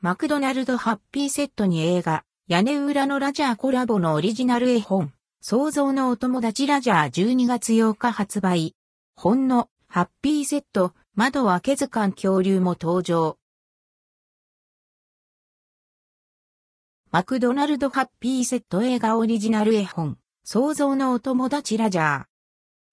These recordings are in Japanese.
マクドナルドハッピーセットに映画、屋根裏のラジャーコラボのオリジナル絵本、創造のお友達ラジャー12月8日発売。本のハッピーセット、窓開け図鑑恐竜も登場。マクドナルドハッピーセット映画オリジナル絵本、創造のお友達ラジャー。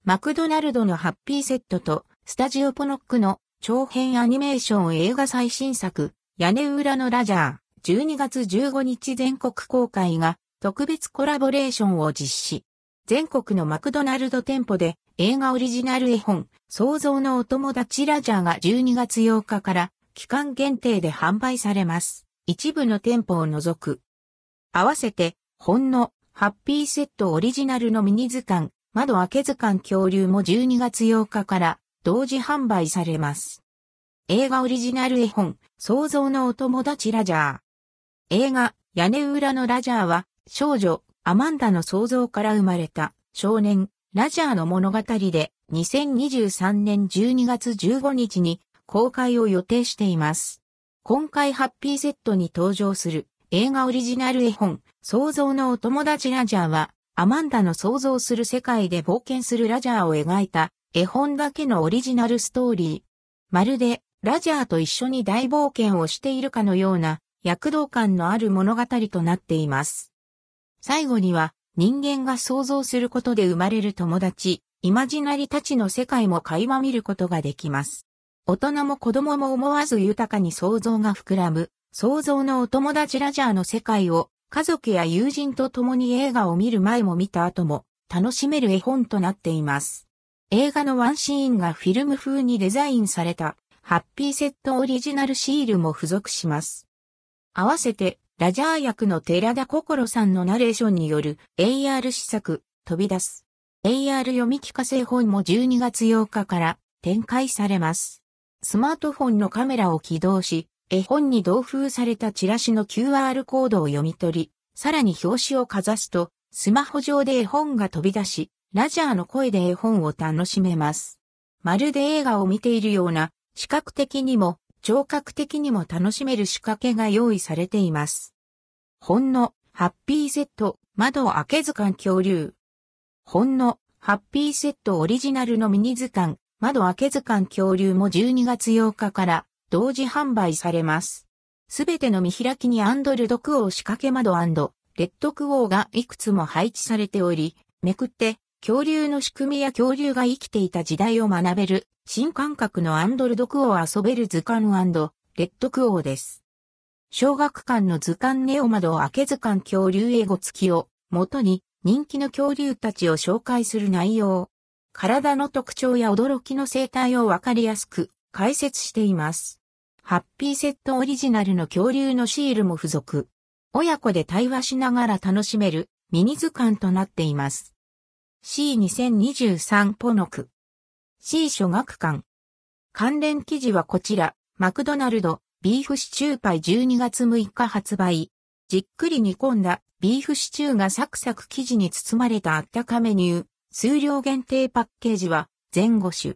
マクドナルドのハッピーセットと、スタジオポノックの長編アニメーション映画最新作、屋根裏のラジャー、12月15日全国公開が特別コラボレーションを実施。全国のマクドナルド店舗で映画オリジナル絵本、創造のお友達ラジャーが12月8日から期間限定で販売されます。一部の店舗を除く。合わせて、本のハッピーセットオリジナルのミニ図鑑、窓開け図鑑恐竜も12月8日から同時販売されます。映画オリジナル絵本、創造のお友達ラジャー。映画、屋根裏のラジャーは、少女、アマンダの想像から生まれた少年、ラジャーの物語で、2023年12月15日に公開を予定しています。今回ハッピーセットに登場する映画オリジナル絵本、創造のお友達ラジャーは、アマンダの想像する世界で冒険するラジャーを描いた絵本だけのオリジナルストーリー。まるで、ラジャーと一緒に大冒険をしているかのような躍動感のある物語となっています。最後には、人間が想像することで生まれる友達、イマジナリたちの世界も垣間見ることができます。大人も子供も思わず豊かに想像が膨らむ、想像のお友達ラジャーの世界を家族や友人と共に映画を見る前も見た後も楽しめる絵本となっています。映画のワンシーンがフィルム風にデザインされたハッピーセットオリジナルシールも付属します。合わせてラジャー役の寺田心さんのナレーションによる AR 施策飛び出す AR 読み聞かせ本も12月8日から展開されます。スマートフォンのカメラを起動し、絵本に同封されたチラシの QR コードを読み取り、さらに表紙をかざすと、スマホ上で絵本が飛び出し、ラジャーの声で絵本を楽しめます。まるで映画を見ているような、視覚的にも、聴覚的にも楽しめる仕掛けが用意されています。本の、ハッピーセット、窓開け図鑑恐竜。本の、ハッピーセットオリジナルのミニ図鑑、窓開け図鑑恐竜も12月8日から同時販売されます。すべての見開きにアンドルドクオー仕掛け窓レッドクオーがいくつも配置されており、めくって恐竜の仕組みや恐竜が生きていた時代を学べる新感覚のアンドルドクオー遊べる図鑑レッドクオーです。小学館の図鑑ネオ窓を開け図鑑恐竜英語付きを元に人気の恐竜たちを紹介する内容。体の特徴や驚きの生態をわかりやすく解説しています。ハッピーセットオリジナルの恐竜のシールも付属。親子で対話しながら楽しめるミニ図鑑となっています。C2023 ポノク。C 書学館。関連記事はこちら、マクドナルド、ビーフシチューパイ12月6日発売。じっくり煮込んだビーフシチューがサクサク生地に包まれたあったかメニュー。数量限定パッケージは前後種。